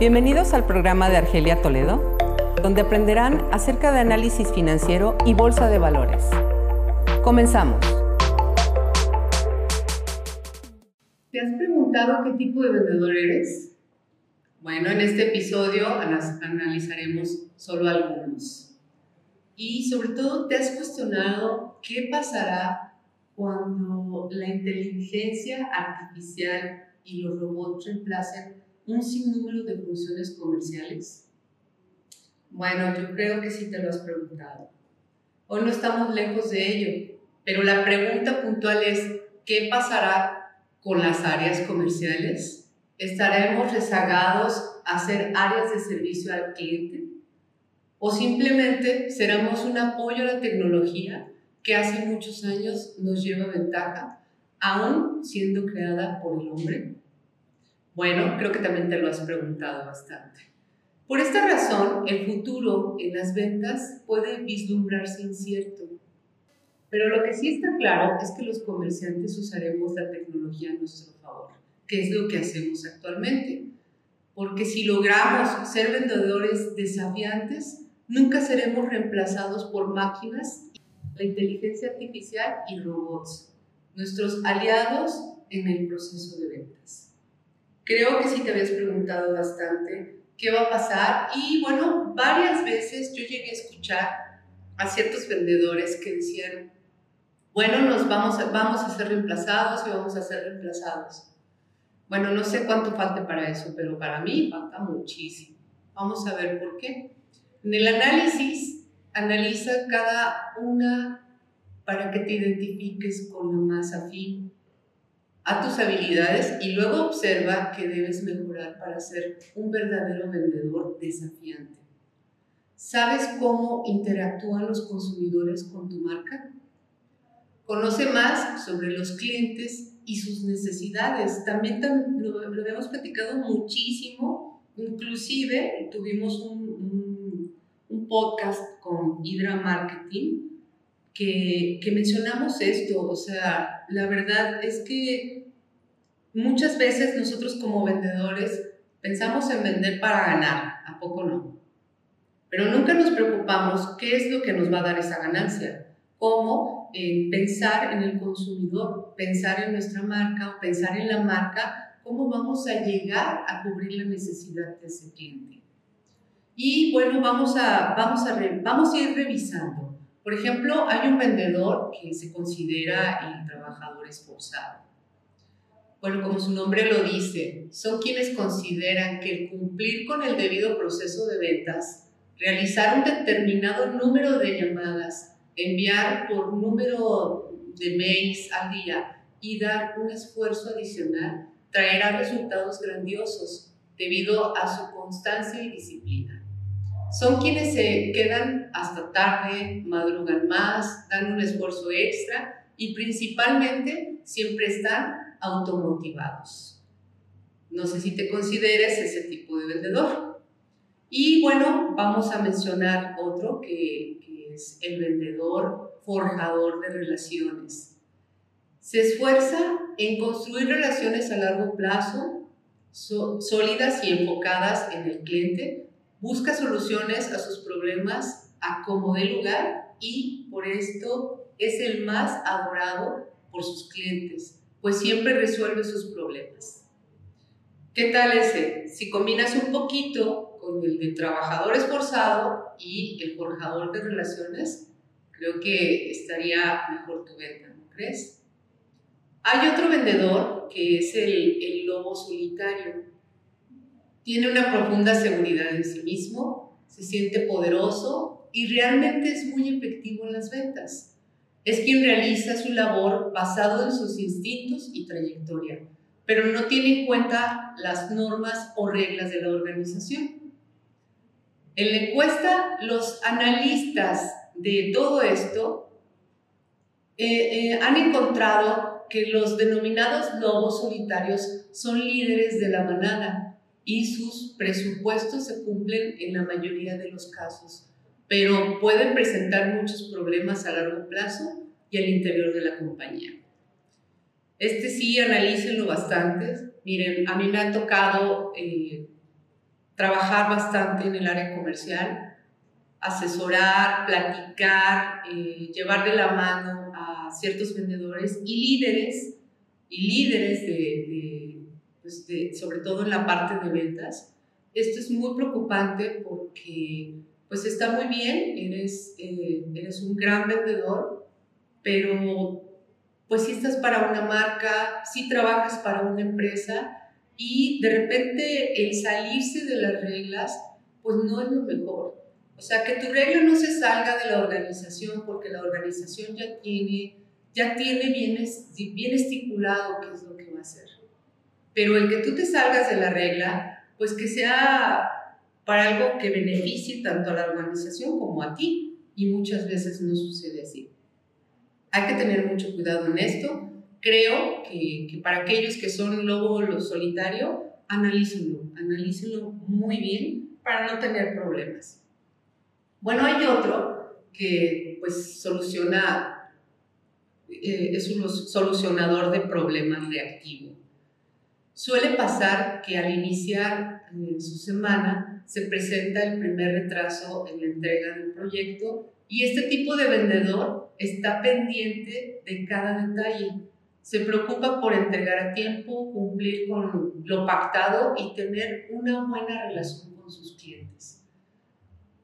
Bienvenidos al programa de Argelia Toledo, donde aprenderán acerca de análisis financiero y bolsa de valores. Comenzamos. ¿Te has preguntado qué tipo de vendedor eres? Bueno, en este episodio analizaremos solo algunos. Y sobre todo, ¿te has cuestionado qué pasará cuando la inteligencia artificial y los robots reemplacen un sinnúmero de funciones comerciales? Bueno, yo creo que sí te lo has preguntado. Hoy no estamos lejos de ello, pero la pregunta puntual es, ¿qué pasará con las áreas comerciales? ¿Estaremos rezagados a ser áreas de servicio al cliente? ¿O simplemente seremos un apoyo a la tecnología que hace muchos años nos lleva ventaja, aún siendo creada por el hombre? Bueno, creo que también te lo has preguntado bastante. Por esta razón, el futuro en las ventas puede vislumbrarse incierto. Pero lo que sí está claro es que los comerciantes usaremos la tecnología a nuestro favor, que es lo que hacemos actualmente. Porque si logramos ser vendedores desafiantes, nunca seremos reemplazados por máquinas, la inteligencia artificial y robots, nuestros aliados en el proceso de ventas. Creo que sí te habías preguntado bastante qué va a pasar y bueno, varias veces yo llegué a escuchar a ciertos vendedores que decían, bueno, nos vamos a, vamos a ser reemplazados y vamos a ser reemplazados. Bueno, no sé cuánto falte para eso, pero para mí falta muchísimo. Vamos a ver por qué. En el análisis, analiza cada una para que te identifiques con la más afín a tus habilidades y luego observa que debes mejorar para ser un verdadero vendedor desafiante. ¿Sabes cómo interactúan los consumidores con tu marca? Conoce más sobre los clientes y sus necesidades. También lo, habíamos platicado muchísimo, inclusive tuvimos un, un, podcast con Hydra Marketing que, mencionamos esto. O sea, la verdad es que Muchas veces nosotros como vendedores pensamos en vender para ganar, ¿a poco no? Pero nunca nos preocupamos qué es lo que nos va a dar esa ganancia. Cómo pensar en el consumidor, pensar en nuestra marca o pensar en la marca, cómo vamos a llegar a cubrir la necesidad de ese cliente. Y bueno, vamos a, vamos a, vamos a ir revisando. Por ejemplo, hay un vendedor que se considera el trabajador esforzado bueno, como su nombre lo dice, son quienes consideran que el cumplir con el debido proceso de ventas, realizar un determinado número de llamadas, enviar por número de mails al día y dar un esfuerzo adicional traerá resultados grandiosos debido a su constancia y disciplina. Son quienes se quedan hasta tarde, madrugan más, dan un esfuerzo extra y principalmente siempre están automotivados. No sé si te consideres ese tipo de vendedor. Y bueno, vamos a mencionar otro que, es el vendedor forjador de relaciones. Se esfuerza en construir relaciones a largo plazo, sólidas y enfocadas en el cliente, busca soluciones a sus problemas a como de lugar y por esto es el más adorado por sus clientes pues siempre resuelve sus problemas. ¿Qué tal ese? Si combinas un poquito con el de trabajador esforzado y el forjador de relaciones, creo que estaría mejor tu venta, ¿no crees? Hay otro vendedor que es el lobo solitario. Tiene una profunda seguridad en sí mismo, se siente poderoso y realmente es muy efectivo en las ventas es quien realiza su labor basado en sus instintos y trayectoria, pero no tiene en cuenta las normas o reglas de la organización. En la encuesta, los analistas de todo esto eh, eh, han encontrado que los denominados lobos solitarios son líderes de la manada y sus presupuestos se cumplen en la mayoría de los casos pero pueden presentar muchos problemas a largo plazo y al interior de la compañía. Este sí, analícenlo bastante. Miren, a mí me ha tocado eh, trabajar bastante en el área comercial, asesorar, platicar, eh, llevar de la mano a ciertos vendedores y líderes, y líderes de, pues sobre todo en la parte de ventas. Esto es muy preocupante porque pues está muy bien, eres, eh, eres un gran vendedor, pero pues si estás para una marca, si trabajas para una empresa y de repente el salirse de las reglas, pues no es lo mejor. O sea, que tu regla no se salga de la organización porque la organización ya tiene, ya tiene bien, bien estipulado qué es lo que va a hacer. Pero el que tú te salgas de la regla, pues que sea para algo que beneficie tanto a la organización como a ti. Y muchas veces no sucede así. Hay que tener mucho cuidado en esto. Creo que, para aquellos que son lobo lo solitario, analícenlo, analícenlo muy bien para no tener problemas. Bueno, hay otro que pues soluciona, eh, es un solucionador de problemas reactivo. Suele pasar que al iniciar en su semana se presenta el primer retraso en la entrega del proyecto y este tipo de vendedor está pendiente de cada detalle. Se preocupa por entregar a tiempo, cumplir con lo pactado y tener una buena relación con sus clientes.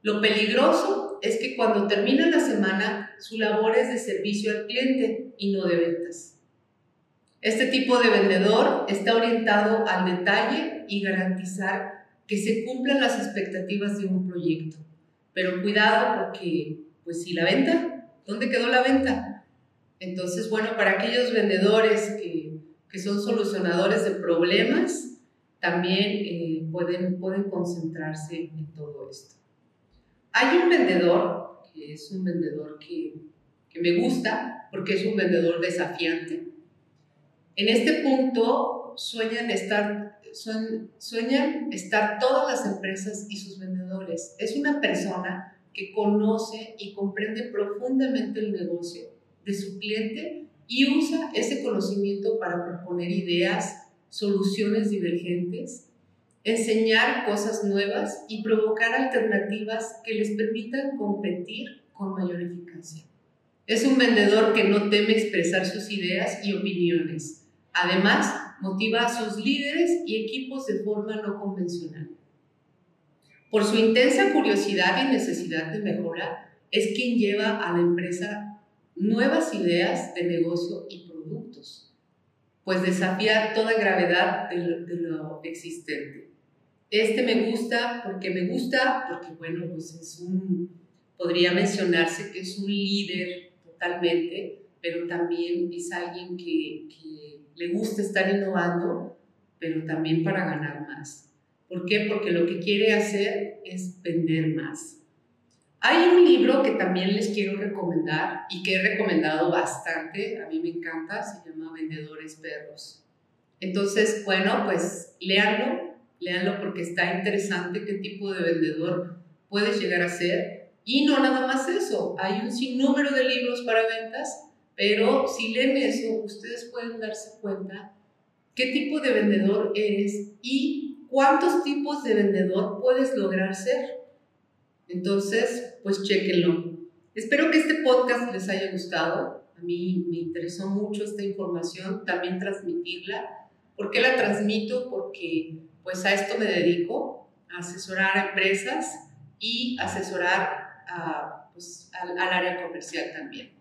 Lo peligroso es que cuando termina la semana, su labor es de servicio al cliente y no de ventas. Este tipo de vendedor está orientado al detalle y garantizar que se cumplan las expectativas de un proyecto. Pero cuidado porque, pues si la venta, ¿dónde quedó la venta? Entonces, bueno, para aquellos vendedores que, que son solucionadores de problemas, también eh, pueden, pueden concentrarse en todo esto. Hay un vendedor, que es un vendedor que, que me gusta, porque es un vendedor desafiante. En este punto sueñan estar sueñan estar todas las empresas y sus vendedores. Es una persona que conoce y comprende profundamente el negocio de su cliente y usa ese conocimiento para proponer ideas, soluciones divergentes, enseñar cosas nuevas y provocar alternativas que les permitan competir con mayor eficacia. Es un vendedor que no teme expresar sus ideas y opiniones. Además, motiva a sus líderes y equipos de forma no convencional. Por su intensa curiosidad y necesidad de mejora, es quien lleva a la empresa nuevas ideas de negocio y productos, pues desafiar toda gravedad de lo, existente. Este me gusta porque me gusta, porque bueno, pues es un, podría mencionarse que es un líder totalmente, pero también es alguien que, que le gusta estar innovando, pero también para ganar más. ¿Por qué? Porque lo que quiere hacer es vender más. Hay un libro que también les quiero recomendar y que he recomendado bastante, a mí me encanta, se llama Vendedores Perros. Entonces, bueno, pues léanlo, léanlo porque está interesante qué tipo de vendedor puedes llegar a ser. Y no nada más eso, hay un sinnúmero de libros para ventas pero si leen eso, ustedes pueden darse cuenta qué tipo de vendedor eres y cuántos tipos de vendedor puedes lograr ser. Entonces, pues chequenlo. Espero que este podcast les haya gustado. A mí me interesó mucho esta información, también transmitirla. ¿Por qué la transmito? Porque pues a esto me dedico, a asesorar a empresas y asesorar pues, al área comercial también.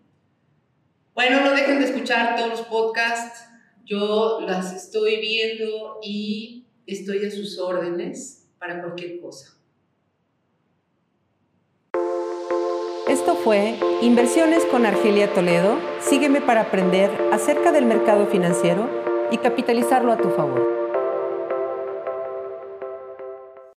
Bueno, no dejen de escuchar todos los podcasts. Yo las estoy viendo y estoy a sus órdenes para cualquier cosa. Esto fue Inversiones con Argelia Toledo. Sígueme para aprender acerca del mercado financiero y capitalizarlo a tu favor.